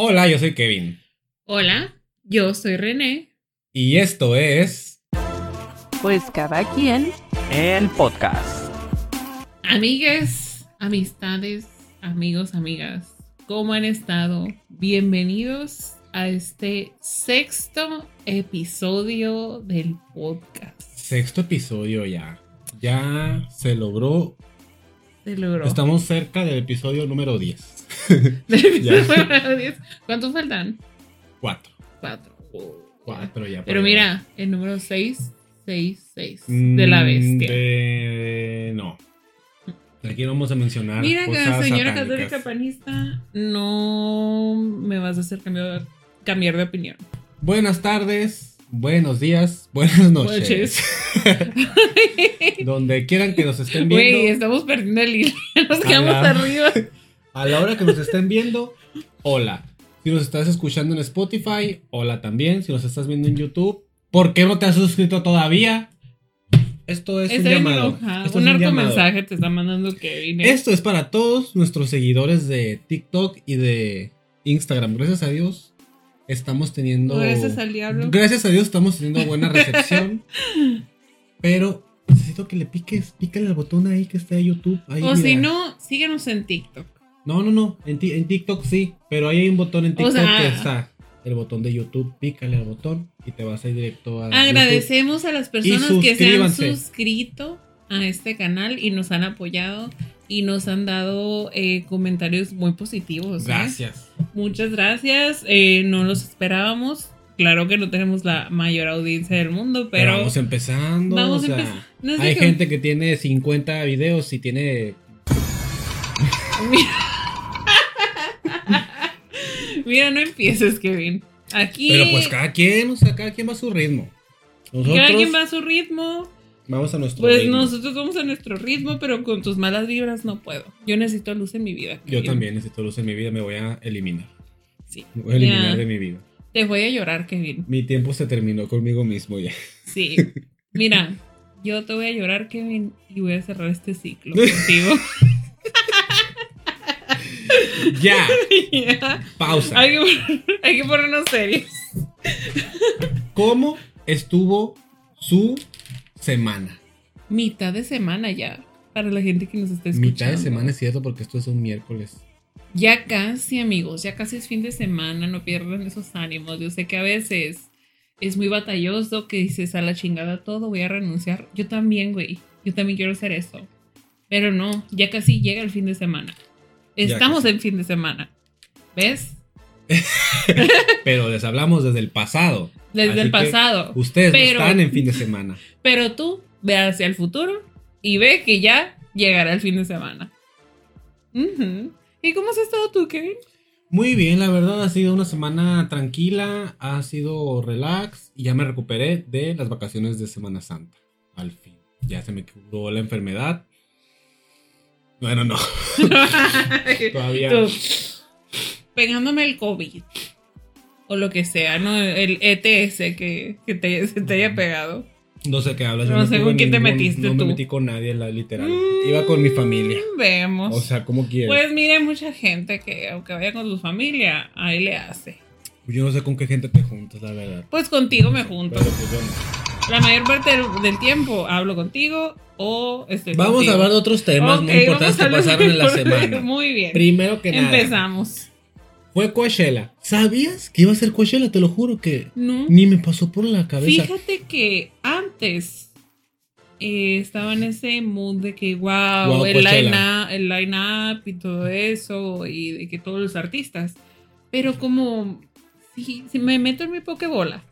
Hola, yo soy Kevin. Hola, yo soy René. Y esto es. Pues cada quien. El podcast. Amigues, amistades, amigos, amigas, ¿cómo han estado? Bienvenidos a este sexto episodio del podcast. Sexto episodio ya. Ya se logró. Se logró. Estamos cerca del episodio número 10. Del episodio Ya. número 10. ¿Cuántos faltan? Cuatro. Cuatro. Cuatro ya. Pero mira, el número 6, 6, 6 va. de la bestia. de- No. Aquí no vamos a mencionar. Mira que cosas señora satánicas. católica panista, no me vas a hacer cambiar, cambiar de opinión. Buenas tardes, buenos días, buenas noches. Noches. Donde quieran que nos estén viendo. Güey, estamos perdiendo el hilo. Nos quedamos arriba. A la hora que nos estén viendo, hola. Si nos estás escuchando en Spotify, hola también. Si nos estás viendo en YouTube, ¿por qué no te has suscrito todavía? Esto es un llamado. Esto Un es llamado. mensaje te está mandando Kevin. ¿eh? Esto es para todos nuestros seguidores de TikTok y de Instagram. Gracias a Dios estamos teniendo. Gracias al diablo. Gracias a Dios estamos teniendo buena recepción. pero necesito que le piques, pícale al botón ahí que está en YouTube. Ahí, O si no, síguenos en TikTok. No, no, no. En, en TikTok sí. Pero ahí hay un botón en TikTok sea- que está el botón de YouTube. Pícale al botón y te vas a ir directo a. YouTube. Agradecemos a las personas que se han suscrito a este canal y nos han apoyado y nos han dado eh, comentarios muy positivos. ¿eh? Gracias. Muchas gracias. eh, no los esperábamos. Claro que no tenemos la mayor audiencia del mundo, Pero, pero, vamos empezando. vamos o sea, empezando. No sé hay gente que tiene 50 videos y tiene. Mira, no empieces, Kevin. Aquí Pero pues cada quien, o sea, cada quien va a su ritmo. Nosotros cada quien va a su ritmo. vamos a nuestro Pues ritmo. nosotros vamos a nuestro ritmo, pero con tus malas vibras no puedo. Yo necesito luz en mi vida. Yo también necesito luz en mi vida, me voy a eliminar. Sí. Me voy a eliminar Ya. de mi vida. Te voy a llorar, Kevin. Mi tiempo se terminó conmigo mismo ya. Sí. Mira, yo te voy a llorar, Kevin, y voy a cerrar este ciclo contigo. ya, pausa. hay, que, hay que ponernos serios. ¿Cómo estuvo su semana? Mitad de semana ya. Para la gente que nos está escuchando. Mitad de semana es cierto porque esto es un miércoles. Ya casi, amigos, ya casi es fin de semana, no pierdan esos ánimos. Yo sé que a veces es muy batalloso que dices a la chingada todo, voy a renunciar. Yo también, güey, yo también quiero hacer eso. Pero no, ya casi llega el fin de semana. Estamos en fin de semana. ¿Ves? Pero les hablamos desde el pasado. Desde Así el pasado. Ustedes no están en fin de semana. Pero tú ve hacia el futuro y ve que ya llegará el fin de semana. ¿Y cómo has estado tú, Kevin? Muy bien, la verdad ha sido una semana tranquila, ha sido relax y ya me recuperé de las vacaciones de Semana Santa. Al fin. Ya se me curó la enfermedad. Bueno, no. Todavía. Tú, pegándome el COVID. O lo que sea, ¿no? El ETS que, que te, se te haya pegado. No sé qué hablas. yo No sé con quién te metiste No tú. me metí con nadie, la literal. Iba con mi familia. Mm, Vemos. O sea, ¿cómo quieres? pues mire, mucha gente que aunque vaya con su familia, ahí le hace. yo no sé con qué gente te juntas, la verdad. Pues contigo me junto. Pero pues yo no. La mayor parte del, del tiempo hablo contigo o estoy Vamos contigo. a hablar de otros temas muy importantes que pasaron en la semana. Muy bien. Primero que nada. Empezamos. Fue Coachella. ¿Sabías que iba a ser Coachella? Te lo juro que No. ni me pasó por la cabeza. Fíjate que antes eh, estaba en ese mood de que, wow, Wow, el Coachella. line-up el line-up y todo eso, y de que todos los artistas. Pero como, si, si me meto en mi pokebola,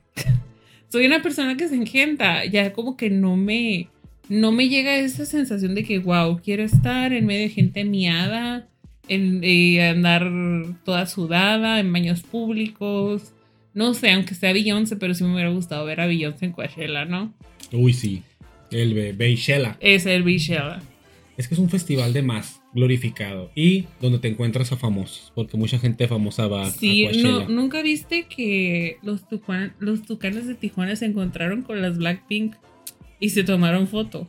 soy una persona que se engenta, ya como que no me, no me llega esa sensación de que, wow, quiero estar en medio de gente miada, en, eh, andar toda sudada, en baños públicos. No sé, aunque sea Beyoncé, pero sí me hubiera gustado ver a Beyoncé en Coachella, ¿no? Uy, sí. El Be- Beychella. Es el Beachella. Es que es un festival de más glorificado y donde te encuentras a famosos, porque mucha gente famosa va Sí, a Coachella. no, ¿nunca viste que los, tucuan- los tucanes de Tijuana se encontraron con las Blackpink y se tomaron foto?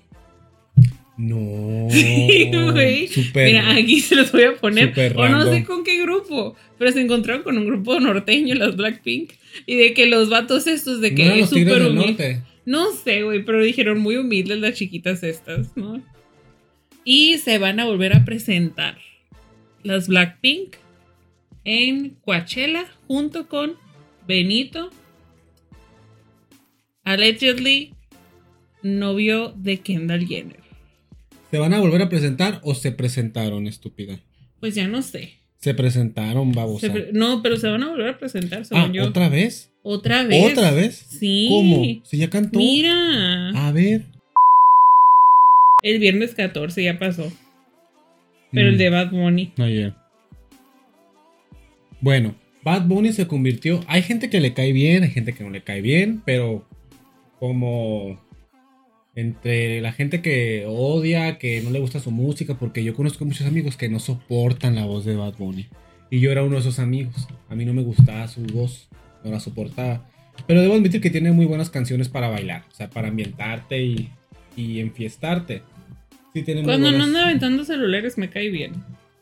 No. Sí, güey. Mira, aquí se los voy a poner. O no sé con qué grupo. Pero se encontraron con un grupo norteño, las Blackpink. Y de que los vatos estos, de ¿No que eran es súper humilde. No sé, güey, pero dijeron muy humildes las chiquitas estas, ¿no? Y se van a volver a presentar las Blackpink en Coachella junto con Benito, allegedly novio de Kendall Jenner. ¿Se van a volver a presentar o se presentaron, estúpida? Pues ya no sé. Se presentaron, babosa. Se pre- no, pero se van a volver a presentar, ah, según yo. ¿otra vez? ¿Otra vez? ¿Otra vez? Sí. ¿Cómo? Si ya cantó. Mira. A ver. El viernes 14 ya pasó. Pero el Mm. de Bad Bunny. Ayer. Bueno, Bad Bunny se convirtió. Hay gente que le cae bien, hay gente que no le cae bien, pero como entre la gente que odia, que no le gusta su música, porque yo conozco muchos amigos que no soportan la voz de Bad Bunny. Y yo era uno de esos amigos. A mí no me gustaba su voz, no la soportaba. Pero debo admitir que tiene muy buenas canciones para bailar, o sea, para ambientarte y, y enfiestarte. Sí, tiene muy Cuando no buenas- anda aventando celulares me cae bien.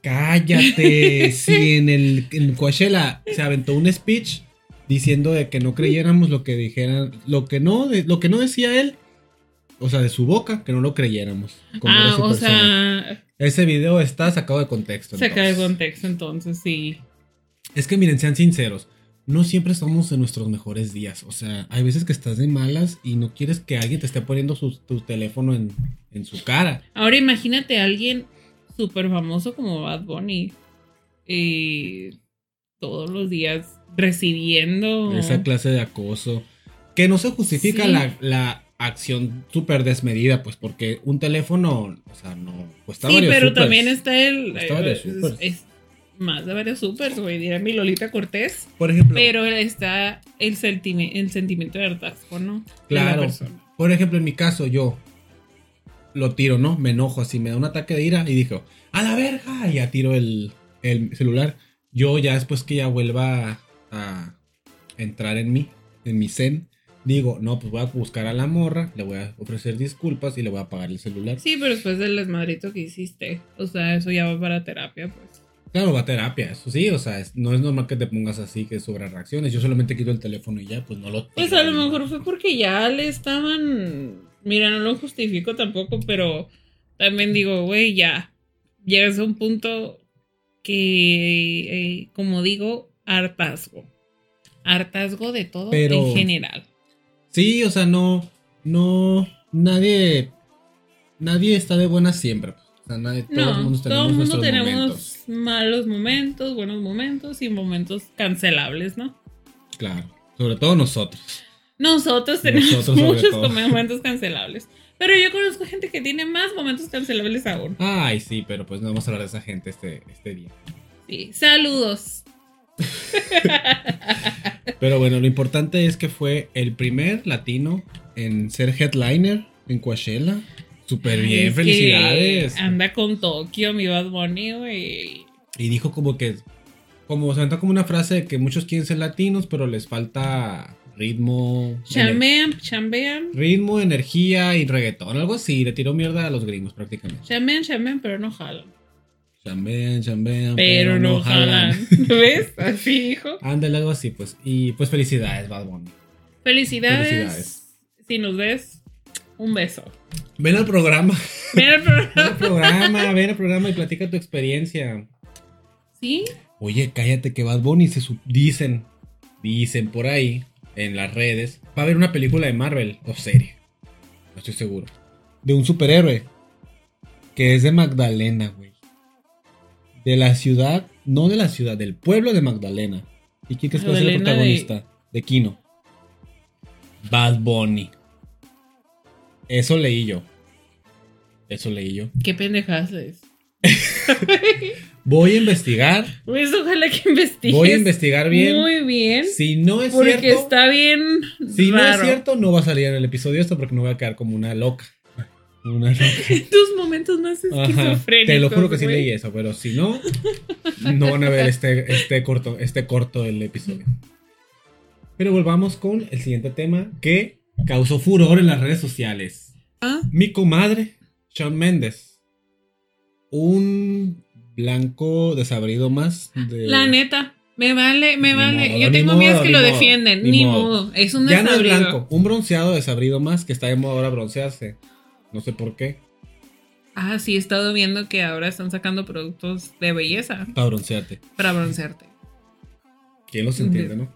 Cállate. sí, en el en Coachella se aventó un speech diciendo de que no creyéramos lo que dijeran, lo que no, de- lo que no decía él, o sea, de su boca, que no lo creyéramos. Ah, o persona. sea, ese video está sacado de contexto. saca de contexto entonces, sí. Es que miren, sean sinceros. No siempre estamos en nuestros mejores días. O sea, hay veces que estás de malas y no quieres que alguien te esté poniendo su, tu teléfono en, en su cara. Ahora imagínate a alguien súper famoso como Bad Bunny. eh, todos los días recibiendo... Esa clase de acoso. Que no se justifica Sí. la, la acción súper desmedida, pues porque un teléfono, o sea, no cuesta Sí, pero también está el... Supers. es más de varios supers, güey, dirá mi Lolita Cortés. Por ejemplo, Pero está el, sentimi- el sentimiento de hartazgo, ¿no? De la Claro. por ejemplo, en mi caso, yo lo tiro, ¿no? Me enojo así, me da un ataque de ira y dijo, ¡a la verga! Y ya tiro el, el celular. Yo ya después que ya vuelva a entrar en mí, en mi zen, digo, no, pues voy a buscar a la morra, le voy a ofrecer disculpas y le voy a apagar el celular. Sí, pero después del desmadrito que hiciste. O sea, eso ya va para terapia, pues. Claro, va a terapia, eso sí, o sea, no es normal que te pongas así, que sobre reacciones. Yo solamente quito el teléfono y ya, pues no lo Pues tiro a lo mejor fue porque ya le estaban. Mira, no lo justifico tampoco, pero también digo, güey, ya. Llegas a un punto que, eh, como digo, hartazgo. Hartazgo de todo Pero- en general. Sí, o sea, no, no, nadie, nadie está de buenas siempre. pues. O sea, nadie, todo el No, mundo tenemos todo el mundo tenemos. Malos momentos, buenos momentos y momentos cancelables, ¿no? Claro, sobre todo nosotros. Nosotros tenemos Nosotros muchos momentos cancelables. Pero yo conozco gente que tiene más momentos cancelables aún. Ay, sí, pero pues no vamos a hablar de esa gente este, este día. Sí. Saludos. Pero bueno, lo importante es que fue el primer latino en ser headliner en Coachella. Súper bien, es felicidades. Anda con Tokio, mi Bad Bunny, güey. Y dijo como que, como se aventó como una frase de que muchos quieren ser latinos, pero les falta ritmo. Chambean, chambean. ritmo, energía y reggaetón, algo así. Le tiró mierda a los gringos prácticamente. Chambean, chambean, pero no jalan. Chambean, chambean, Pero, no jalan. ¿Ves? Así, hijo. Ándale, algo así, pues. Y pues felicidades, Bad Bunny. Felicidades. Felicidades. Si nos ves, un beso. Ven al programa. Ven al programa. ven al programa y platica tu experiencia. ¿Sí? Oye, cállate que Bad Bunny se dicen, dicen por ahí en las redes, va a haber una película de Marvel o serie. No estoy seguro. De un superhéroe que es de Magdalena, güey. De la ciudad, no de la ciudad, del pueblo de Magdalena. ¿Y quién crees que va a ser el Magdalena de- protagonista? De... Kino. Bad Bunny. Eso leí yo. Eso leí yo. Qué pendejadas es. Voy a investigar. Pues ojalá que investigues. Voy a investigar bien. Muy bien. Si no es porque cierto. está bien Si no es cierto, no va a salir en el episodio esto porque no voy a quedar como una loca. Una loca. Tus momentos más esquizofrénicos. Te lo juro que sí leí eso, pero si no, no van a ver este, este corto, este corto del episodio. Pero volvamos con el siguiente tema que causó furor en las redes sociales. Ah, Mi comadre, Shawn Mendes. Un blanco desabrido más. De... La neta. Me vale, me Ni vale. modo, Yo tengo amigas que lo modo, defienden. ni Ni, modo. modo. Es un Ya no es blanco, un bronceado desabrido más que está de moda ahora broncearse. No sé por qué. Ah, sí, he estado viendo que ahora están sacando productos de belleza Para broncearte. para broncearte. ¿Quién los entiende, no?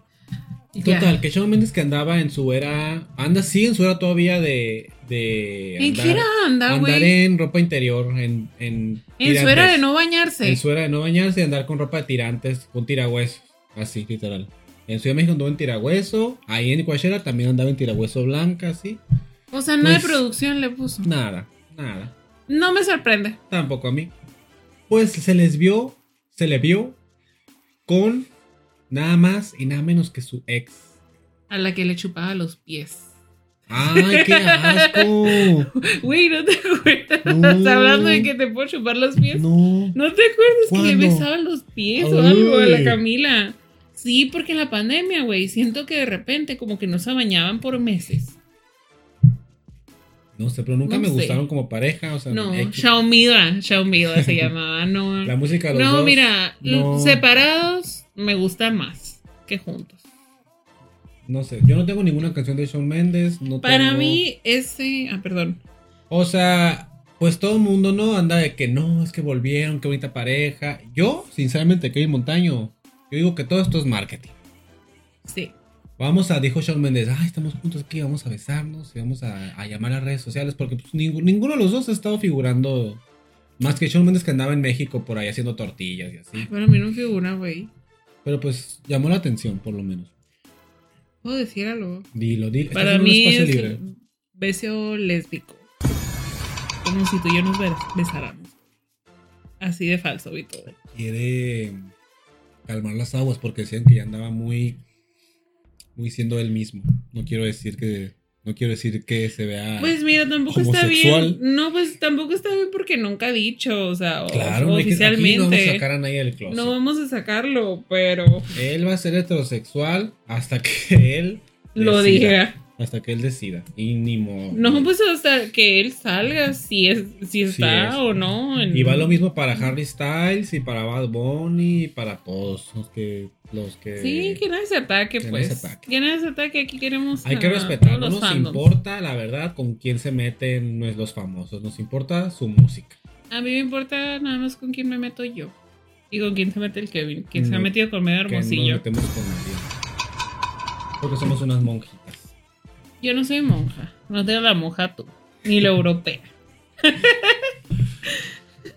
Total, que Shawn Mendes que andaba en su era. Anda, sí, en su era todavía de. de ¿En qué era anda, Andar güey? en ropa interior, en. En, En su era de no bañarse. En su era de no bañarse y andar con ropa de tirantes, con tirahuesos. Así, literal. En Ciudad de México andaba en tirahueso. Ahí en Coachella también andaba en tirahueso blanca, así. O sea, nada de Pues- producción le puso. Nada, nada. No me sorprende. Tampoco a mí. Pues se les vio, se le vio con nada más y nada menos que su ex. A la que le chupaba los pies. ¡Ay, qué asco! Güey, ¿no te acuerdas? No. ¿Estás hablando de que te puedo chupar los pies? No. ¿No te acuerdas que le ¿Cuándo? besaba los pies o algo a la. Camila? Sí, porque en la pandemia, güey, siento que de repente como que no se bañaban por meses. No sé, pero nunca No me sé. gustaron como pareja. O sea, No. Xiaomida, Xiaomida se llamaba, no. la música de los No, dos, mira, no. separados me gusta más que juntos. No sé, yo no tengo ninguna canción de Shawn Mendes. No Para tengo- mí ese, ah, perdón. O sea, pues todo el mundo no anda de que no, es que volvieron, qué bonita pareja. Yo, sinceramente, Kevin Montaño, yo digo que todo esto es marketing. Sí. Vamos a, dijo Shawn Mendes, ay, estamos juntos aquí, vamos a besarnos y vamos a, a llamar a redes sociales porque pues, ninguno de los dos ha estado figurando más que Shawn Mendes que andaba en México por ahí haciendo tortillas y así. Para mí no figura, güey. Pero pues llamó la atención, por lo menos. Puedo decir algo. Dilo, dilo. Para mí es libre. beso lésbico. Como si tú y yo nos bes- besáramos. Así de falso y todo. Quiere calmar las aguas porque decían que ya andaba muy, muy siendo él mismo. No quiero decir que, no quiero decir que se vea. Pues mira, tampoco está bien. No, pues tampoco está bien porque nunca ha dicho, o sea, claro, oficialmente. no vamos a sacar a nadie del closet. No vamos a sacarlo, pero Él va a ser heterosexual hasta que él lo diga. Hasta que él decida. Y ni modo. No, pues hasta que él salga, si es, si está es. o no. en- Y va lo mismo para Harry Styles y para Bad Bunny y para todos los que. Los que Sí, que nadie se ataque, que pues. Que nadie se ataque, aquí queremos. Hay a que respetar, no nos fandoms. importa, la verdad, con quién se meten no es los famosos, nos importa su música. A mí me importa nada más con quién me meto yo. Y con quién se mete el Kevin. Quién se ha No, metido con medio Que no nos hermosillo. metemos con nadie. Porque somos unas monjitas. Yo no soy monja. No tengo la monja tú. Ni la europea.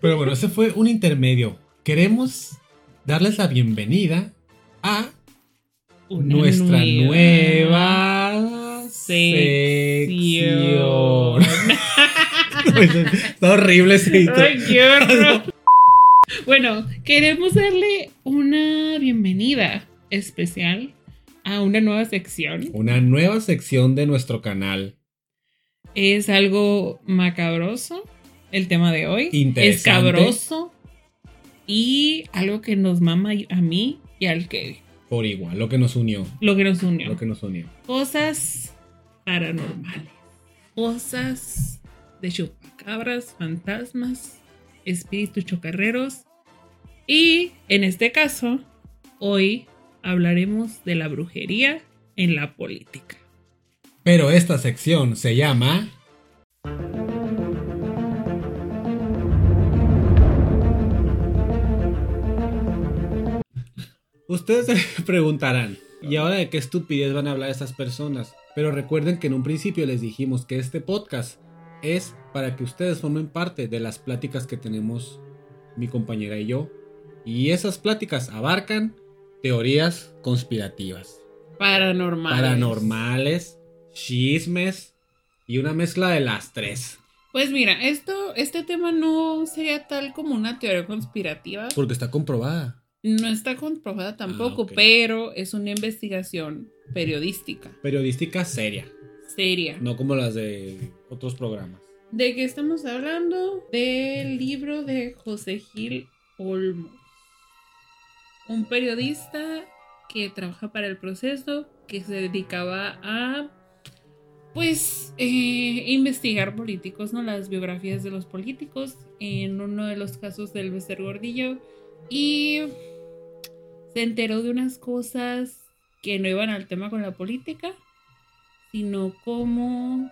Pero bueno, ese fue un intermedio. Queremos darles la bienvenida a Una nuestra nueva nueva sección. sección. Está horrible ese. Ay, qué horror. Bueno, queremos darle una bienvenida especial a una nueva sección. Una nueva sección de nuestro canal. Es algo macabroso el tema de hoy. Interesante. Escabroso. Y algo que nos mama a mí y al Kevin. Por igual, lo que nos unió. Lo que nos unió. Lo que nos unió. Cosas paranormales. Cosas de chupacabras, fantasmas, espíritus chocarreros. Y en este caso, hoy hablaremos de la brujería en la política. Pero esta sección se llama. Ustedes se preguntarán, ¿y ahora de qué estupidez van a hablar estas personas? Pero recuerden que en un principio les dijimos que este podcast es para que ustedes formen parte de las pláticas que tenemos mi compañera y yo. Y esas pláticas abarcan teorías conspirativas Paranormales. paranormales, chismes y una mezcla de las tres. Pues mira, esto, este tema no sería tal como una teoría conspirativa. Porque está comprobada. No está comprobada tampoco, Ah, ok. pero es una investigación periodística, Periodística seria, seria. no como las de otros programas. ¿De qué estamos hablando? Del libro de José Gil Olmos. Un periodista que trabaja para el proceso, que se dedicaba a pues eh, investigar políticos, ¿no? Las biografías de los políticos en uno de los casos del Bester Gordillo y se enteró de unas cosas que no iban al tema con la política, sino como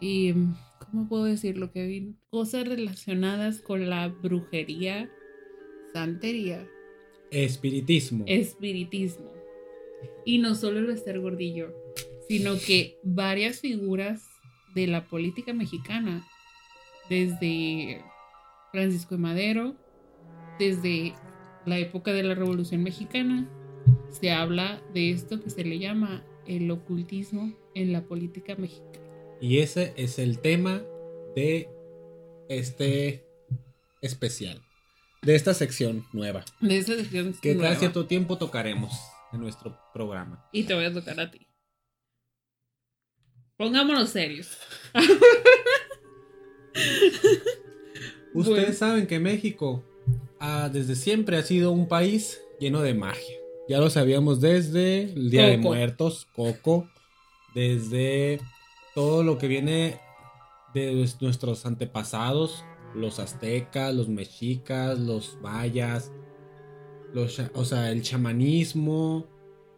y ¿cómo puedo decirlo, Kevin? Cosas relacionadas con la brujería, santería, Espiritismo. espiritismo. Y no solo el Bester Gordillo, sino que varias figuras de la política mexicana, desde Francisco de Madero, desde la época de la Revolución Mexicana, se habla de esto que se le llama el ocultismo en la política mexicana. Y ese es el tema de este especial. De esta sección nueva. De esa sección Que nueva. cada cierto tiempo tocaremos en nuestro programa. Y te voy a tocar a ti. Pongámonos serios. Ustedes Bueno. saben que México ah, desde siempre ha sido un país lleno de magia. Ya lo sabíamos desde el Día de. Muertos, Coco, desde todo lo que viene de nues- nuestros antepasados, los aztecas, los mexicas, los mayas, o sea, el chamanismo,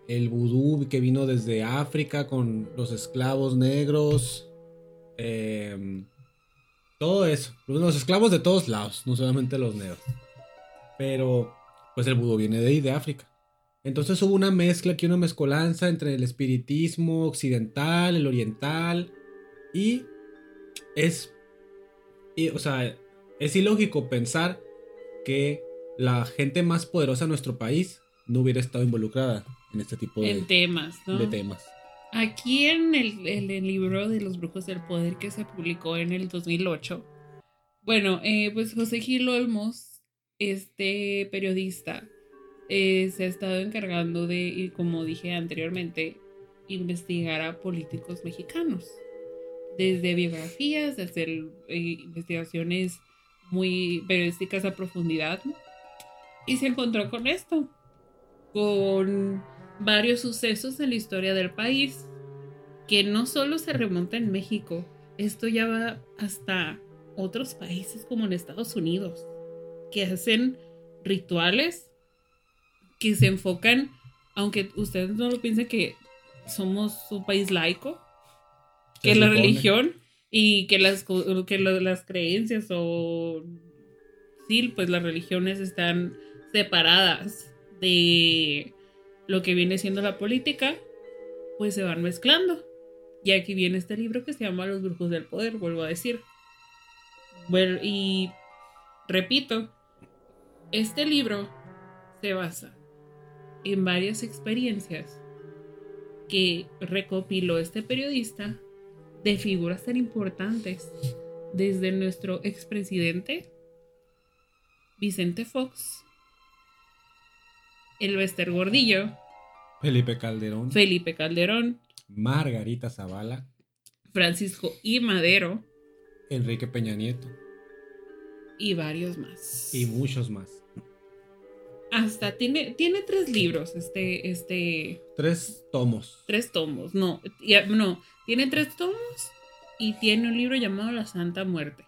el vudú que vino desde África con los esclavos negros, em, todo eso, los esclavos de todos lados, no solamente los negros. Pero, pues el vudú viene de ahí, de África. Entonces hubo una mezcla aquí, una mezcolanza entre el espiritismo occidental, el oriental, y es, o sea, es ilógico pensar que la gente más poderosa de nuestro país no hubiera estado involucrada en este tipo de, En temas, ¿no? de temas. Aquí en el, libro de los brujos del poder que se publicó en el 2008, bueno, eh, pues José Gil Olmos, este periodista, eh, se ha estado encargando de, y como dije anteriormente, investigar a políticos mexicanos. Desde biografías, de hacer eh, investigaciones muy periodísticas a profundidad. Y se encontró con esto, con varios sucesos en la historia del país que no solo se remonta en México, esto ya va hasta otros países como en Estados Unidos, que hacen rituales que se enfocan, aunque ustedes no lo piensen que somos un país laico, que la supone. religión y que las, que las creencias o sí, pues las religiones están separadas de lo que viene siendo la política, pues se van mezclando. Y aquí viene este libro que se llama Los Brujos del Poder, vuelvo a decir. Y repito, este libro se basa en varias experiencias que recopiló este periodista de figuras tan importantes, desde nuestro expresidente Vicente Fox, el Bester Gordillo, Felipe Calderón, Felipe Calderón, Margarita Zavala, Francisco I. Madero Enrique Peña Nieto y varios más. y muchos más. Hasta tiene, tiene tres libros, este, este, Tres tomos. tres tomos, no, ya- no, tiene tres tomos y tiene un libro llamado La Santa Muerte,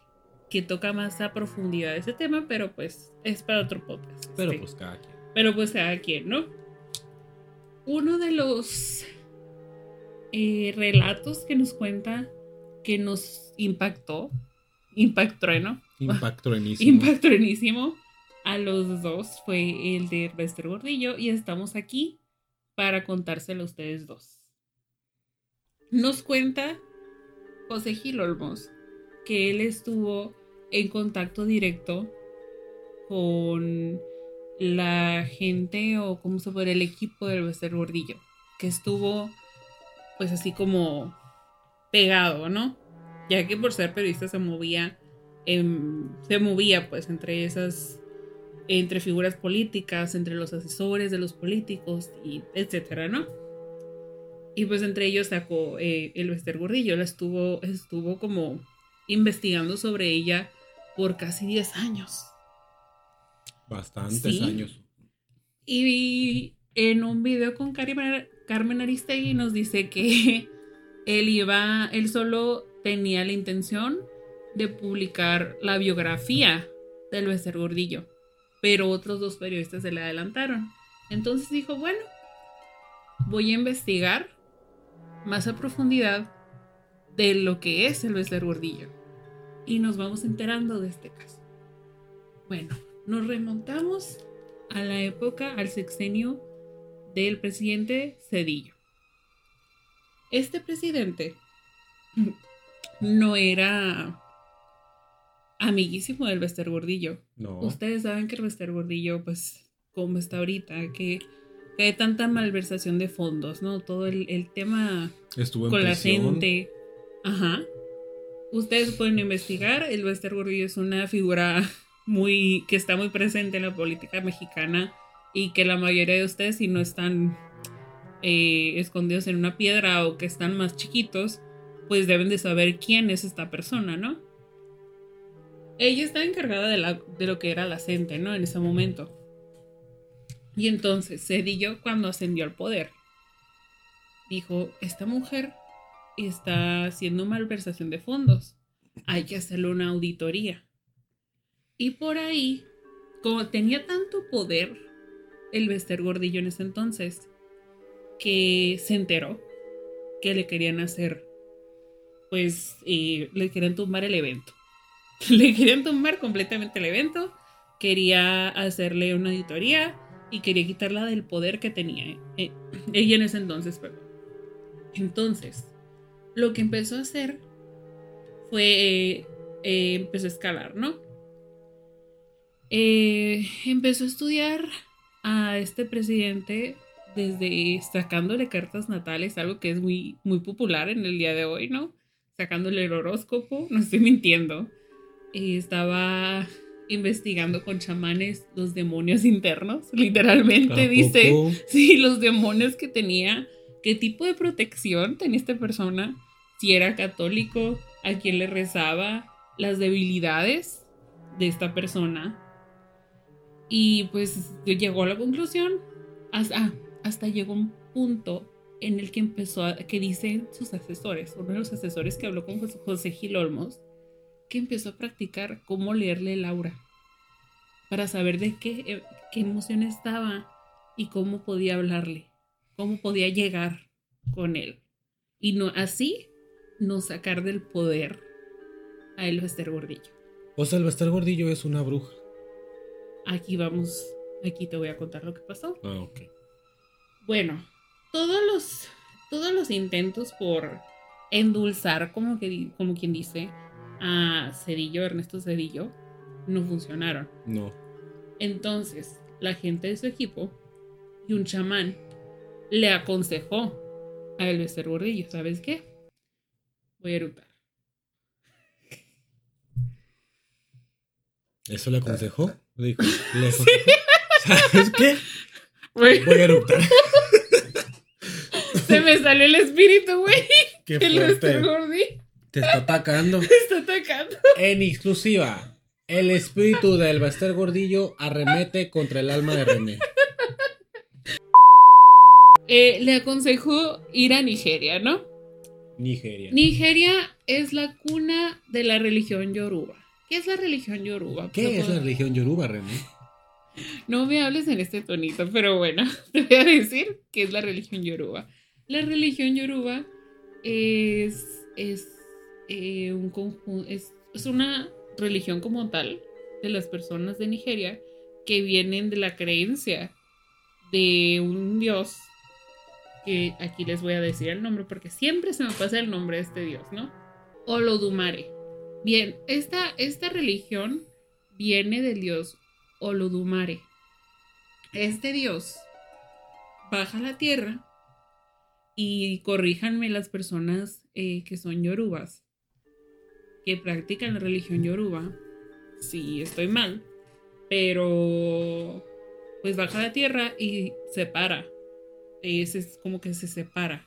que toca más a profundidad ese tema, pero pues es para otro podcast. Pero este. pues cada quien. Pero pues cada quien, ¿no? Uno de los eh, relatos que nos cuenta que nos impactó, impactó, ¿no? Impacto enísimo. Impactrenísimo a los dos fue el de Bester Gordillo y estamos aquí para contárselo a ustedes dos. Nos cuenta José Gil Olmos que él estuvo en contacto directo con la gente o como se puede el equipo del Bester Gordillo, que estuvo pues así como pegado, ¿no? Ya que por ser periodista se movía se movía pues entre esas entre figuras políticas, entre los asesores de los políticos y etcétera, ¿no? Y pues entre ellos sacó eh, el Bester Gordillo, la estuvo estuvo como investigando sobre ella por casi 10 años. Bastantes Sí. años. Y en un video con Carmen, Carmen Aristegui nos dice que él iba, él solo tenía la intención de publicar la biografía del Bester Gordillo, pero otros dos periodistas se le adelantaron. Entonces dijo, bueno, voy a investigar más a profundidad de lo que es el Bester Gordillo. Y nos vamos enterando de este caso. Bueno, nos remontamos a la época, al sexenio del presidente Cedillo. Este presidente no era amiguísimo del Bester Gordillo. No. Ustedes saben que el Bester Gordillo, pues, como está ahorita, que, que hay tanta malversación de fondos, ¿no? Todo el, el tema Estuvo en con la gente. Ajá. Ustedes pueden investigar. El Bester Gordillo es una figura muy. que está muy presente en la política mexicana. Y que la mayoría de ustedes, si no están eh, escondidos en una piedra o que están más chiquitos, pues deben de saber quién es esta persona, ¿no? Ella está encargada de, lo que era la CENTE, ¿no? En ese momento. Y entonces Cedillo, cuando ascendió al poder, dijo, esta mujer está haciendo malversación de fondos. Hay que hacerle una auditoría. Y por ahí, como tenía tanto poder el Bester Gordillo en ese entonces, que se enteró que le querían hacer, pues, eh, le querían tumbar el evento. le querían tumbar completamente el evento. Quería hacerle una auditoría y quería quitarla del poder que tenía eh, ella en ese entonces. Perdón. Entonces, lo que empezó a hacer fue, eh, eh, empezó a escalar, ¿no? Eh, empezó a estudiar a este presidente desde sacándole cartas natales, algo que es muy, muy popular en el día de hoy, ¿no? Sacándole el horóscopo, no estoy mintiendo. Eh, estaba investigando con chamanes los demonios internos, literalmente ¿A dice, sí, los demonios que tenía, qué tipo de protección tenía esta persona, si era católico, a quién le rezaba, las debilidades de esta persona. Y pues llegó a la conclusión, hasta, ah, hasta llegó un punto en el que empezó a, que dicen sus asesores, uno de los asesores que habló con José Gil Olmos, que empezó a practicar cómo leerle el aura para saber de qué, eh, qué emoción estaba y cómo podía hablarle, cómo podía llegar con él. Y no así no sacar del poder a el Bester Gordillo. O sea, el Bester Gordillo es una bruja. Aquí vamos, aquí te voy a contar lo que pasó. Ah, ok. Bueno, todos los, todos los intentos por endulzar, como, que, como quien dice, a Cedillo, Ernesto Cedillo, no funcionaron. No. Entonces, la gente de su equipo y un chamán le aconsejó a el Bester Gordillo, ¿sabes qué? Voy a eructar. ¿Eso le aconsejó? Le dijo, le aconsejó. ¿Sabes qué? Voy a eruptar. se me salió el espíritu, güey. Qué fuerte. Gordillo Te está atacando. me está atacando. En exclusiva, el espíritu del Bester Gordillo arremete contra el alma de René. Eh, le aconsejó ir a Nigeria, ¿no? Nigeria. Nigeria es la cuna de la religión yoruba. ¿Qué es la religión yoruba? ¿Qué es la religión yoruba, René? No me hables en este tonito, pero bueno, te voy a decir qué es la religión yoruba. La religión yoruba es, es, eh, es una religión como tal de las personas de Nigeria que vienen de la creencia de un dios que aquí les voy a decir el nombre porque siempre se me pasa el nombre de este dios, ¿no? Olodumare. Bien, esta, esta religión viene del dios Olodumare. Este dios baja a la tierra y corríjanme las personas eh, que son yorubas, que practican la religión yoruba, si estoy mal, pero pues baja la tierra y separa. Es, es como que se separa.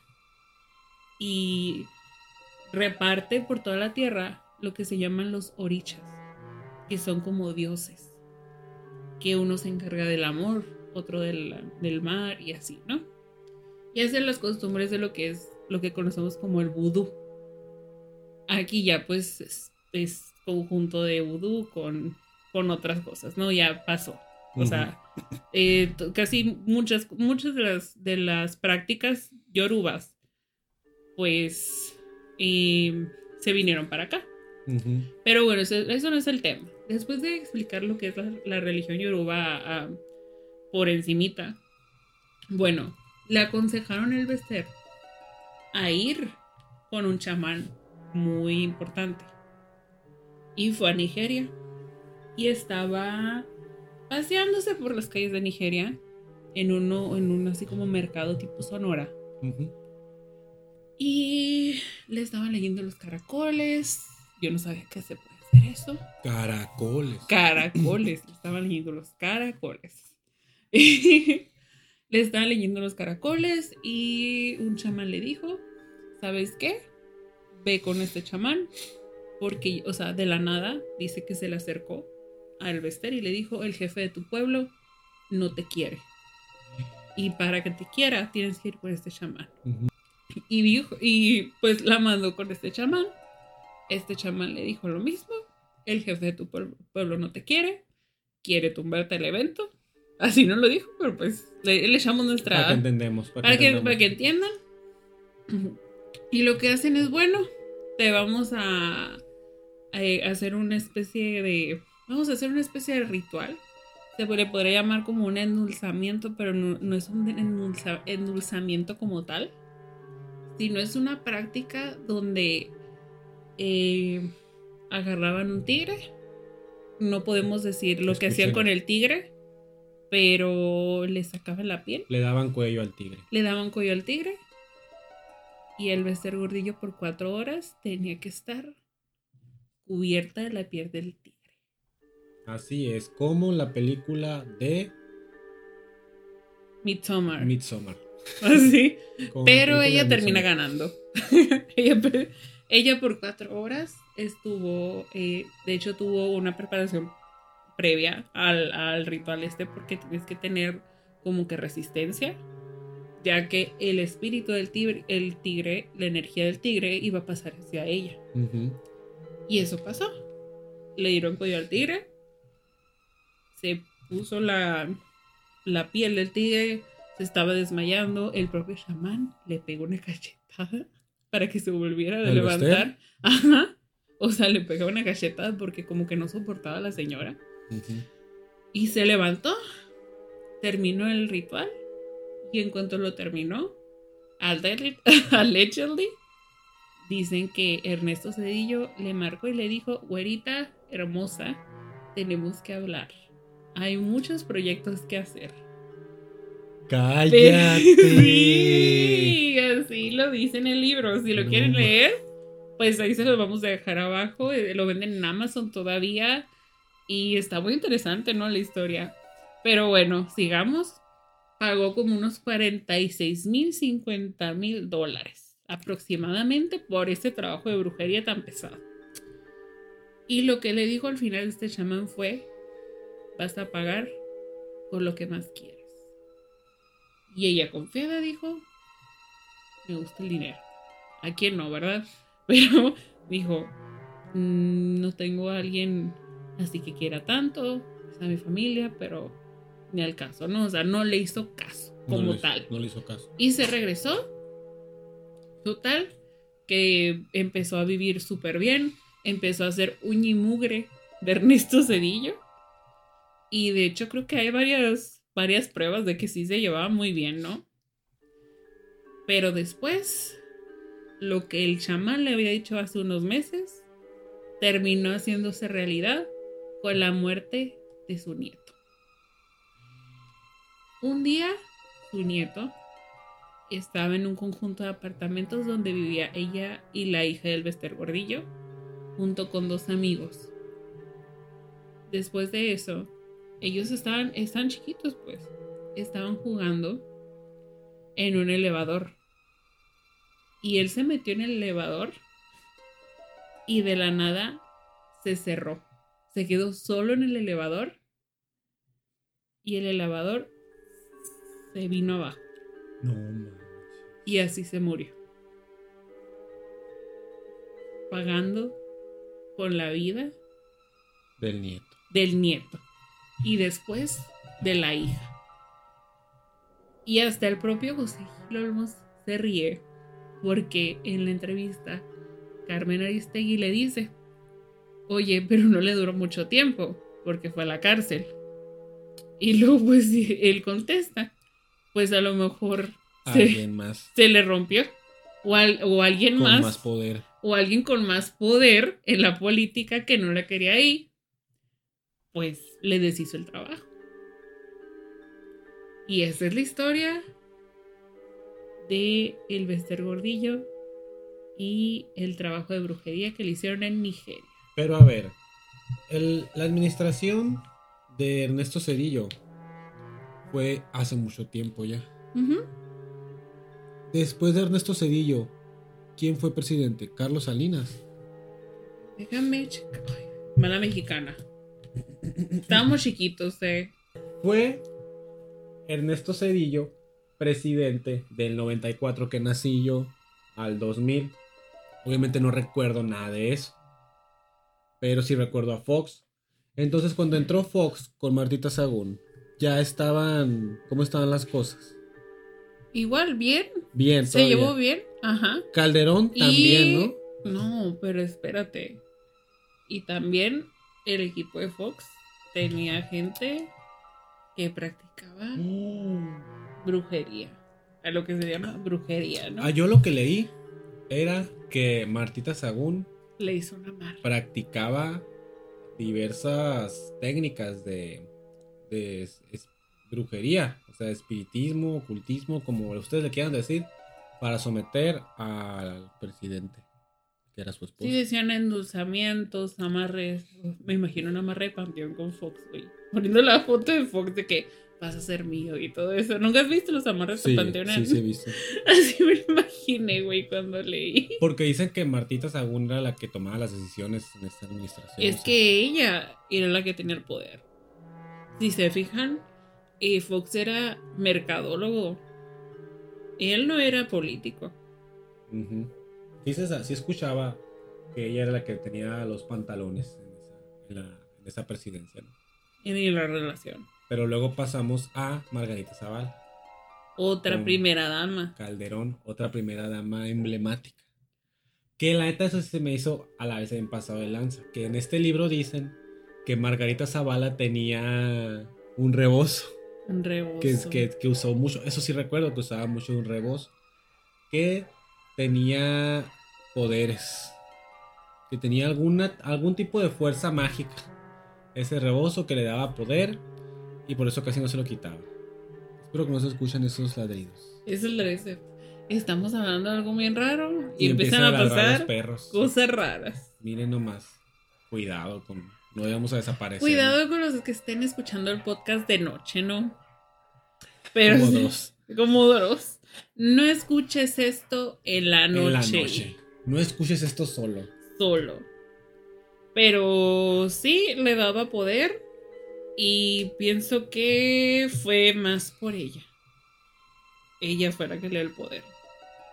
Y reparte por toda la tierra lo que se llaman los orichas, que son como dioses que uno se encarga del amor, otro del, del mar y así, ¿no? Y hacer las costumbres de lo que es lo que conocemos como el vudú. Aquí ya pues es, es conjunto de vudú con, con otras cosas, ¿no? Ya pasó. O sea, eh, casi muchas, muchas de las, de las prácticas yorubas, pues, eh, se vinieron para acá. Pero bueno, eso, eso no es el tema. Después de explicar lo que es la, la religión yoruba ah, por encimita, bueno, le aconsejaron el Bester a ir con un chamán muy importante. Y fue a Nigeria. Y estaba paseándose por las calles de Nigeria en uno, en un así como mercado tipo Sonora. Y le estaban leyendo los caracoles. Yo no sabía que se puede hacer eso. Caracoles. Caracoles. le estaban leyendo los caracoles. le estaban leyendo los caracoles y un chamán le dijo, ¿sabes qué? Ve con este chamán. Porque, o sea, de la nada, dice que se le acercó al Bester y le dijo, el jefe de tu pueblo no te quiere. Y para que te quiera, tienes que ir con este chamán. Y, dijo, y pues la mandó con este chamán. Este chamán le dijo lo mismo. El jefe de tu pueblo, pueblo no te quiere. Quiere tumbarte el evento. Así no lo dijo, pero pues le, le echamos nuestra... Para que entendemos. Para, para, que, para que entiendan. Y lo que hacen es, bueno, te vamos a, a hacer una especie de... Vamos a hacer una especie de ritual. Se le podría llamar como un endulzamiento, pero no, no es un endulza- endulzamiento como tal sino es una práctica donde eh, agarraban un tigre. No podemos decir lo que hacían con el tigre, pero le sacaban la piel, Le daban cuello al tigre. le daban cuello al tigre y el becer gordillo por cuatro horas tenía que estar cubierta de la piel del tigre. Así es, como la película de Midsommar. Midsommar. Así. Como Pero ella termina Midsommar. ganando. ella, por cuatro horas estuvo, eh, de hecho tuvo una preparación previa al, al ritual este porque tienes que tener como que resistencia, ya que el espíritu del tigre, el tigre, la energía del tigre iba a pasar hacia ella. Y eso pasó. Le dieron cuello al tigre. Se puso la, la piel del tigre. Se estaba desmayando. El propio chamán le pegó una cachetada para que se volviera a ¿El levantar. Ajá. O sea, le pegó una cachetada porque como que no soportaba a la señora. Y se levantó. Terminó el ritual. Y en cuanto lo terminó, allegedly, dicen que Ernesto Cedillo le marcó y le dijo, güerita hermosa, tenemos que hablar. Hay muchos proyectos que hacer. ¡Cállate! Sí, así lo dice en el libro. Si lo No quieren leer, pues ahí se los vamos a dejar abajo. Eh, Lo venden en Amazon todavía. Y está muy interesante, ¿no? La historia. Pero bueno, sigamos. Pagó como unos 46 mil, 50 mil dólares aproximadamente por este trabajo de brujería tan pesado. Y lo que le dijo al final este chamán fue, vas a pagar con lo que más quieres. Y ella confiada dijo, me gusta el dinero. ¿A quién no, verdad? Pero dijo, "Mm, no tengo a alguien así que quiera tanto, es a mi familia, pero ni al caso, ¿no? O sea, no le hizo caso como hizo- tal. No le hizo caso. Y se regresó. Total, que empezó a vivir súper bien. Empezó a hacer uña y mugre de Ernesto Cedillo. Y de hecho creo que hay varias, varias pruebas de que sí se llevaba muy bien, ¿no? Pero después, lo que el chamán le había dicho hace unos meses, terminó haciéndose realidad con la muerte de su nieto. Un día, su nieto estaba en un conjunto de apartamentos donde vivía ella y la hija del Bester Gordillo, junto con dos amigos. Después de eso, ellos estaban, están chiquitos pues, estaban jugando en un elevador. Y él se metió en el elevador y de la nada se cerró. Se quedó solo en el elevador y el elevador se vino abajo. No, manches. Y así se murió. pagando con la vida Del nieto. del nieto y después de la hija. Y hasta el propio José Gil Olmos se ríe porque en la entrevista Carmen Aristegui le dice, oye, pero no le duró mucho tiempo porque fue a la cárcel. Y luego pues él contesta, pues a lo mejor se, Alguien más. se le rompió. O, al- o alguien Con más, más poder. o alguien con más poder en la política que no la quería ahí, pues le deshizo el trabajo. Y esa es la historia de el Bester Gordillo y el trabajo de brujería que le hicieron en Nigeria. Pero a ver, el- la administración de Ernesto Cedillo fue hace mucho tiempo ya. Después de Ernesto Cedillo, ¿quién fue presidente? Carlos Salinas. Déjame checar. Mala mexicana. Estábamos chiquitos, eh. Fue Ernesto Cedillo, presidente del 94 que nací yo al 2000. Obviamente no recuerdo nada de eso. Pero sí recuerdo a Fox. Entonces cuando entró Fox con Martita Sagún, ya estaban... ¿Cómo estaban las cosas? Igual, bien. Bien, Se todavía. llevó bien. Ajá. Calderón también, Y- ¿no? No, pero espérate. Y también el equipo de Fox tenía gente que practicaba brujería. A lo que se llama brujería, ¿no? Ah, yo lo que leí era que Martita Sagún Le hizo una mar. practicaba diversas técnicas de es- es- brujería, o sea, espiritismo, ocultismo, como ustedes le quieran decir, para someter al presidente, que era su esposo. Sí, decían endulzamientos, amarres. Me imagino un amarre de panteón con Fox, güey. Poniendo la foto de Fox de que vas a ser mío y todo eso. ¿Nunca has visto los amarres Sí, de panteón? sí, sí, he visto. Así me imaginé, güey, cuando leí. Porque dicen que Martita Sagún era la que tomaba las decisiones en esta administración. Es o sea, que ella era la que tenía el poder. Si se fijan, eh, Fox era mercadólogo. Él no era político. Sí, se- sí escuchaba que ella era la que tenía los pantalones en esa, en la- en esa presidencia, ¿no? En la relación. Pero luego pasamos a Margarita Zaval. Otra primera dama. Calderón, otra primera dama emblemática. Que la neta eso se me hizo a la vez en pasado de lanza. Que en este libro dicen que Margarita Zavala tenía un rebozo. Un rebozo. Que, que, que usó mucho. Eso sí recuerdo que usaba mucho un rebozo. Que tenía poderes. Que tenía alguna, algún tipo de fuerza mágica. Ese rebozo que le daba poder. Y por eso casi no se lo quitaba. Espero que no se escuchen esos ladridos. Es el de Estamos hablando de algo bien raro y, Y empiezan, empiezan a a ladrar los pasar perros. cosas raras. Miren nomás. Cuidado con. No debemos a desaparecer. Cuidado con los que estén escuchando el podcast de noche, ¿no? Pero Como dos. Como dos. No escuches esto en la noche. En la noche. No escuches esto solo. Solo. Pero sí, le daba poder. Y pienso que fue más por ella. Ella fue la que le dio el poder.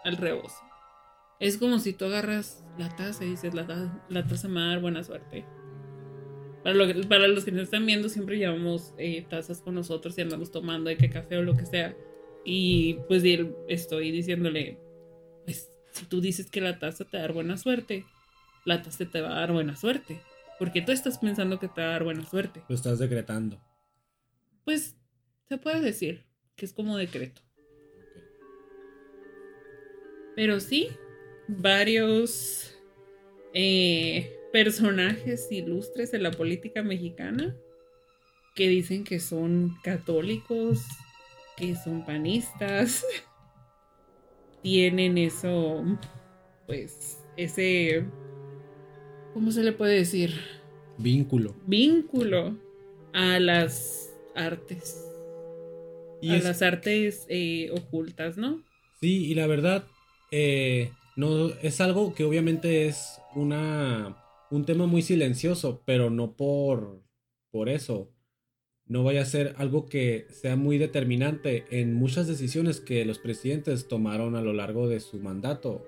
Al rebozo. Es como si tú agarras la taza y dices, la, ta- la taza me va a dar buena suerte. Para, lo que- para los que nos están viendo, siempre llevamos eh, tazas con nosotros y andamos tomando de que café o lo que sea. Y pues él- estoy diciéndole, pues si tú dices que la taza te va a dar buena suerte, la taza te va a dar buena suerte. Porque tú estás pensando que te va a dar buena suerte. Lo estás decretando. Pues se puede decir que es como decreto. Pero sí, varios eh, personajes ilustres de la política mexicana que dicen que son católicos, que son panistas, tienen eso, pues, ese, ¿cómo se le puede decir? Vínculo. Vínculo a las artes, Y a es- las artes eh, ocultas, ¿no? Sí, y la verdad, eh, no, es algo que obviamente es una, un tema muy silencioso, pero no por, por eso. No vaya a ser algo que sea muy determinante en muchas decisiones que los presidentes tomaron a lo largo de su mandato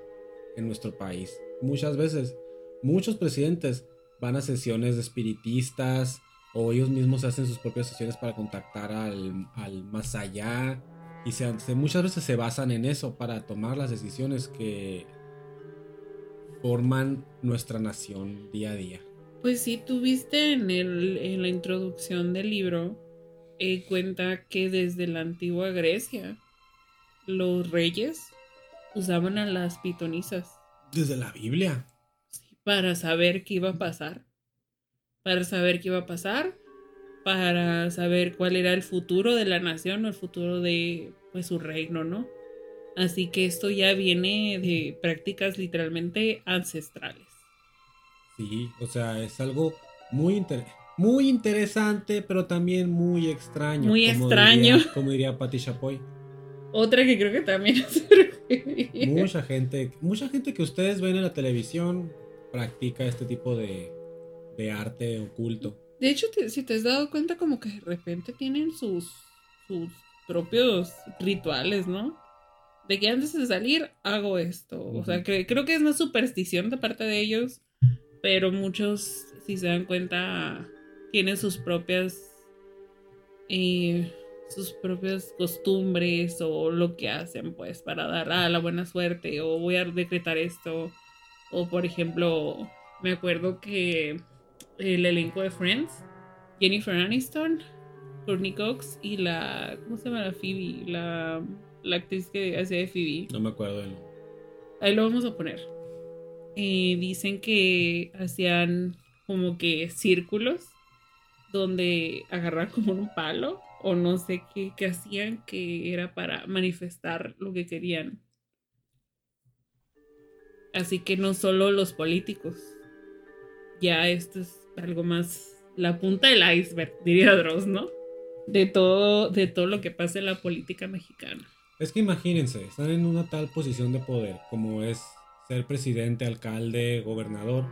en nuestro país. Muchas veces muchos presidentes van a sesiones de espiritistas o ellos mismos hacen sus propias sesiones para contactar al, al más allá y se, muchas veces se basan en eso para tomar las decisiones que forman nuestra nación día a día. Pues sí, tuviste en, el, en la introducción del libro, eh, cuenta que desde la antigua Grecia los reyes usaban a las pitonisas Desde la Biblia. para saber qué iba a pasar. Para saber qué iba a pasar, para saber cuál era el futuro de la nación o el futuro de pues, su reino, ¿no? Así que esto ya viene de prácticas literalmente ancestrales. Sí, o sea, es algo muy, inter- muy interesante, pero también muy extraño. Muy como extraño. diría- como diría Patti Chapoy. Otra que creo que también se. Mucha gente, mucha gente que ustedes ven en la televisión practica este tipo de, de arte oculto. De hecho, te- si te has dado cuenta, como que de repente tienen sus, sus propios rituales, ¿no? De que antes de salir hago esto. O sea, que, creo que es una superstición de parte de ellos, pero muchos, si se dan cuenta, tienen sus propias. eh, sus propias costumbres o lo que hacen, pues, para dar a la buena suerte, o voy a decretar esto. O, por ejemplo, me acuerdo que el elenco de Friends, Jennifer Aniston, Courtney Cox y la. ¿Cómo se llama la Phoebe? La, la actriz que hace de Phoebe. No me acuerdo de Ahí lo vamos a poner. Eh, dicen que hacían como que círculos donde agarraban como un palo o no sé qué, qué hacían que era para manifestar lo que querían. Así que no solo los políticos. Ya esto es algo más la punta del iceberg, diría Dross, ¿no? De todo, de todo lo que pasa en la política mexicana. Es que imagínense, están en una tal posición de poder como es ser presidente, alcalde, gobernador.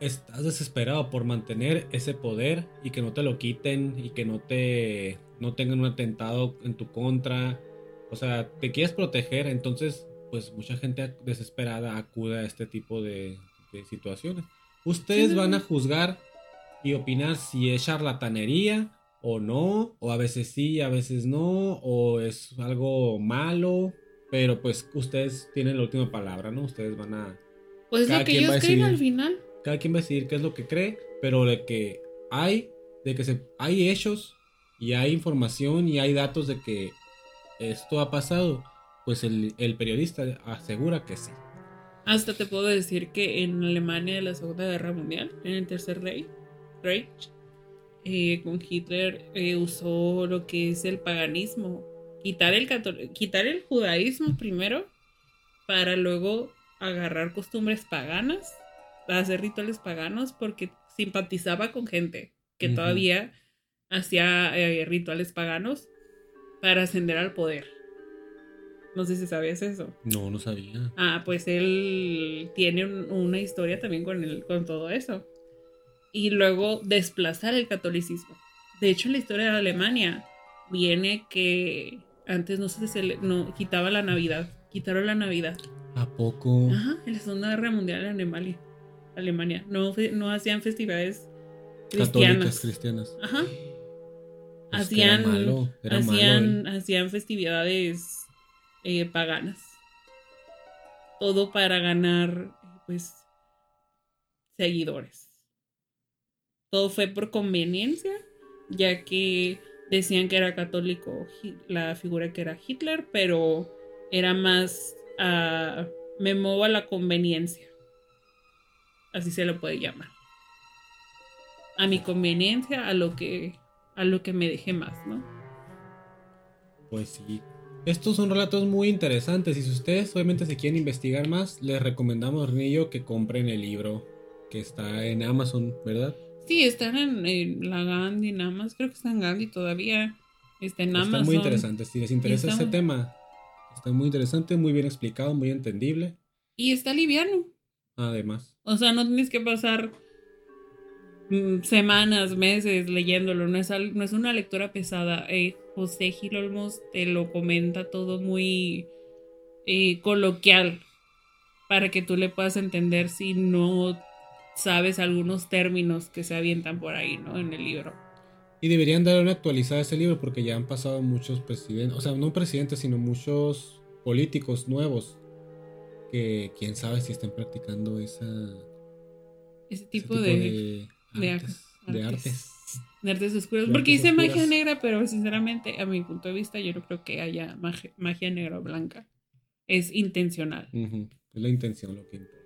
Estás desesperado por mantener ese poder y que no te lo quiten y que no te no tengan un atentado en tu contra. O sea, te quieres proteger, entonces pues mucha gente desesperada acude a este tipo de, de situaciones. Ustedes Sí. van a juzgar y opinar si es charlatanería o no, o a veces sí, a veces no, o es algo malo, pero pues ustedes tienen la última palabra, ¿no? Ustedes van a... Pues Cada lo que ellos creen decidir. al final. Cada quien va a decidir qué es lo que cree, pero de que hay, de que se, hay hechos y hay información y hay datos de que esto ha pasado, pues el, el periodista asegura que sí. Hasta te puedo decir que en Alemania de la Segunda Guerra Mundial, en el Tercer Reich, Reich eh, con Hitler eh, usó lo que es el paganismo. Quitar el, quitar el judaísmo primero para luego agarrar costumbres paganas, hacer rituales paganos porque simpatizaba con gente que todavía hacía eh, rituales paganos para ascender al poder. No sé si sabías eso. No, no sabía. Ah, pues él tiene un- una historia también con, el, con todo eso. Y luego desplazar el catolicismo. De hecho, en la historia de Alemania viene que antes no se no, quitaba la Navidad. Quitaron la Navidad. ¿A poco? Ajá, en la Segunda Guerra Mundial en Alemania. Alemania. No, no hacían festividades Católicas cristianas. cristianas. Ajá. Pues era hacían, malo, era malo, hacían, ¿eh? hacían festividades eh, paganas. Todo para ganar, pues, seguidores. Todo fue por conveniencia, ya que decían que era católico la figura que era Hitler, pero era más, ah, me muevo a la conveniencia. Así se lo puede llamar. A mi conveniencia, a lo que, a lo que me deje más, ¿no? Pues sí. Estos son relatos muy interesantes y si ustedes obviamente se quieren investigar más, les recomendamos yo que compren el libro que está en Amazon, ¿verdad? Sí, están en, en la Gandhi nada más. Creo que está en Gandhi todavía. Está en Amazon. Está muy interesante. Si les interesa Está- este tema, está muy interesante, muy bien explicado, muy entendible. Y está liviano. Además, O sea, no tienes que pasar mm, semanas, meses leyéndolo. No es, no es una lectura pesada. Eh, José Gil Olmos te lo comenta todo muy eh, coloquial para que tú le puedas entender si no sabes algunos términos que se avientan por ahí, ¿no? En el libro. Y deberían darle una actualizada a ese libro porque ya han pasado muchos presidentes, o sea, no presidentes, sino muchos políticos nuevos que quién sabe si están practicando esa, Ese ese tipo, de, de artes, ar- de artes. artes. de artes oscuras. De Porque artes dice magia negra, pero sinceramente, a mi punto de vista, yo no creo que haya magia, magia negra o blanca. Es intencional. Es la intención lo que importa.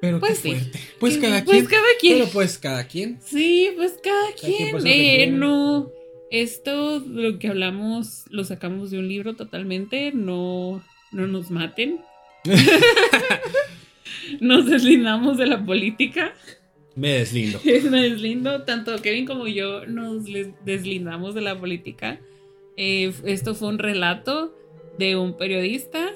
Pero Pues qué sí. fuerte. Pues Que- cada pues quien. cada quien. Pero pues cada quien. Sí, pues cada quien quien. Eh, no, esto, lo que hablamos, lo sacamos de un libro totalmente. No, no nos maten. nos deslindamos de la política. Me deslindo. Es deslindo. Tanto Kevin como yo nos deslindamos de la política. Eh, esto fue un relato de un periodista.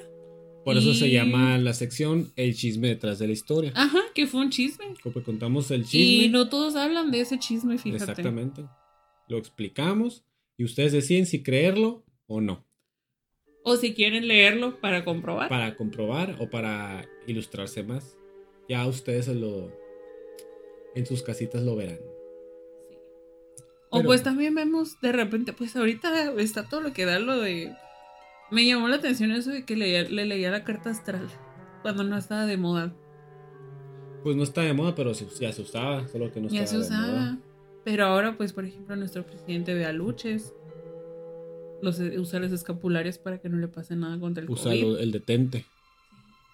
Por eso se llama la sección El chisme detrás de la historia. Ajá, que fue un chisme. Porque contamos el chisme. Y no todos hablan de ese chisme, fíjate. Exactamente. Lo explicamos y ustedes deciden si creerlo o no. O si quieren leerlo para comprobar. Para comprobar o para ilustrarse más. Ya ustedes lo. En sus casitas lo verán. Sí. O pues también vemos de repente, pues ahorita está todo lo que da lo de... Me llamó la atención eso de que leía- le leía la carta astral cuando no estaba de moda. Pues no está de moda, pero ya se usaba. Solo que no ya se de usaba. moda. Pero ahora, pues, por ejemplo, nuestro presidente ve a luches. Los, usa los escapularios para que no le pase nada contra el Usa COVID. lo- el detente.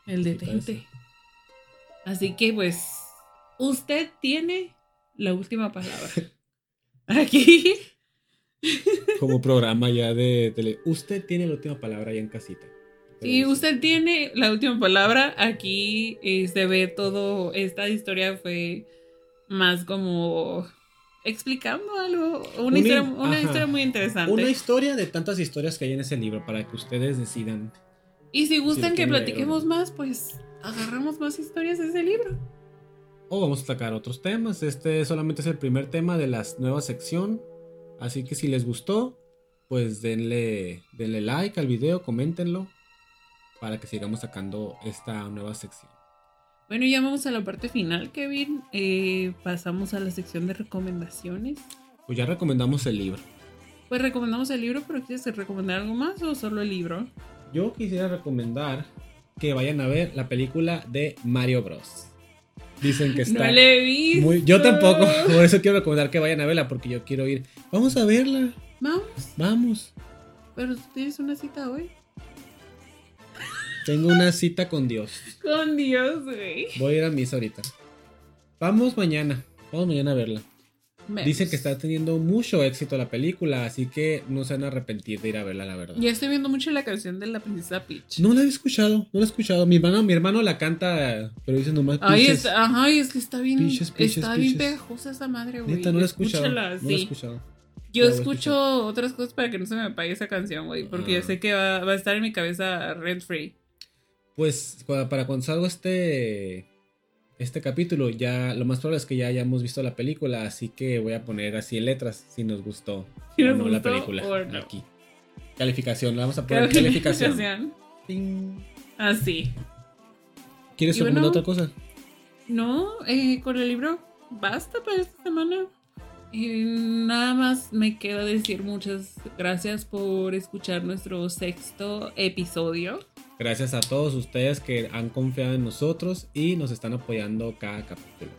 El Sí, detente. Así que, pues, usted tiene la última palabra. Aquí. Como programa ya de tele. Usted tiene la última palabra ya en casita. Sí, usted tiene la última palabra. Aquí eh, se ve todo. Esta historia fue más como explicando algo. Una, Una- historia, una ajá. historia muy interesante. Una historia de tantas historias que hay en ese libro para que ustedes decidan. y si gustan que platiquemos más, pues agarramos más historias de ese libro. O vamos a sacar otros temas. Este solamente es el primer tema de la nueva sección. Así que si les gustó, pues denle, denle like al video, coméntenlo. Para que sigamos sacando esta nueva sección. Bueno, ya vamos a la parte final, Kevin. Eh, pasamos a la sección de recomendaciones. Pues ya recomendamos el libro. Pues recomendamos el libro, pero ¿quieres recomendar algo más o solo el libro? Yo quisiera recomendar que vayan a ver la película de Mario Bros. Dicen que está no le he visto. muy... Yo tampoco, por eso quiero recomendar que vayan a verla, porque yo quiero ir. Vamos a verla, Vamos, vamos. pero tú tienes una cita hoy. Tengo una cita con Dios. Con Dios, güey. Voy a ir a misa ahorita. Vamos mañana, vamos mañana a verla. Dicen que está teniendo mucho éxito la película, así que no se van a arrepentir de ir a verla, la verdad. Ya estoy viendo mucho la canción de la princesa Peach. No la he escuchado, no la he escuchado. Mi hermano, mi hermano la canta, pero dice nomás Ay, está, ajá, es que está bien, Piches, piches, está bien pegajosa esa madre, güey. Neta, no la he escuchado. Escúchala, No la he escuchado. Yo La escucho otras cosas para que no se me apague esa canción, güey, porque Ah. ya sé que va, va a estar en mi cabeza rent free. Pues para cuando salga este este capítulo, ya lo más probable es que ya hayamos visto la película, así que voy a poner así en letras si nos gustó Si o no la película no. aquí. Calificación, le vamos a poner calificación. Calificación. Así. ¿Quieres Y bueno, otra cosa? No, eh, con el libro basta para esta semana. Eh, nada más me queda decir muchas gracias por escuchar nuestro sexto episodio. Gracias a todos ustedes que han confiado en nosotros y nos están apoyando cada capítulo.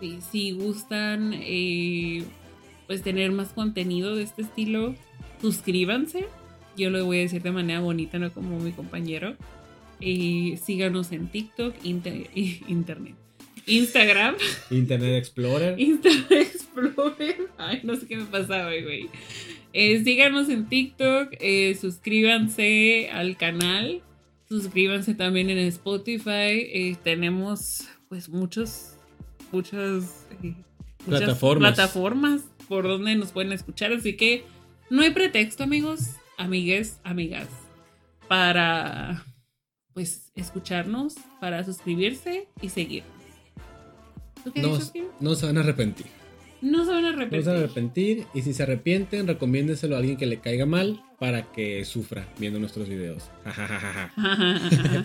Sí, si gustan eh, pues tener más contenido de este estilo, suscríbanse. Yo lo voy a decir de manera bonita, no como mi compañero. Eh, síganos en TikTok, inter- internet, Instagram, Internet Explorer. Instagram Explorer. Ay, no sé qué me pasaba, güey. Eh, síganos en TikTok, eh, suscríbanse al canal, suscríbanse también en Spotify. eh, tenemos pues muchos, muchas, eh, muchas Plataformas. plataformas por donde nos pueden escuchar. Así que no hay pretexto, amigos, amigues, amigas, para pues escucharnos, para suscribirse y seguirnos. ¿Tú qué No, no se van a arrepentir. No se van a No arrepentir. se van a arrepentir y si se arrepienten, recomiéndenselo a alguien que le caiga mal para que sufra viendo nuestros videos.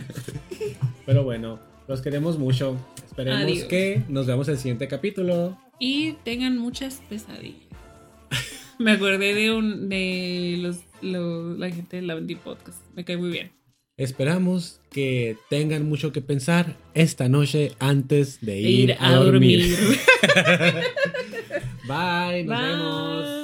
Pero bueno, Los queremos mucho. Esperemos Adiós. que nos veamos en el siguiente capítulo. Y tengan muchas pesadillas. Me acordé de un de los, los- la gente de la Bendy Podcast. Me cae muy bien. Esperamos que tengan mucho que pensar esta noche antes de De ir, ir a, dormir. dormir. Bye, nos vemos.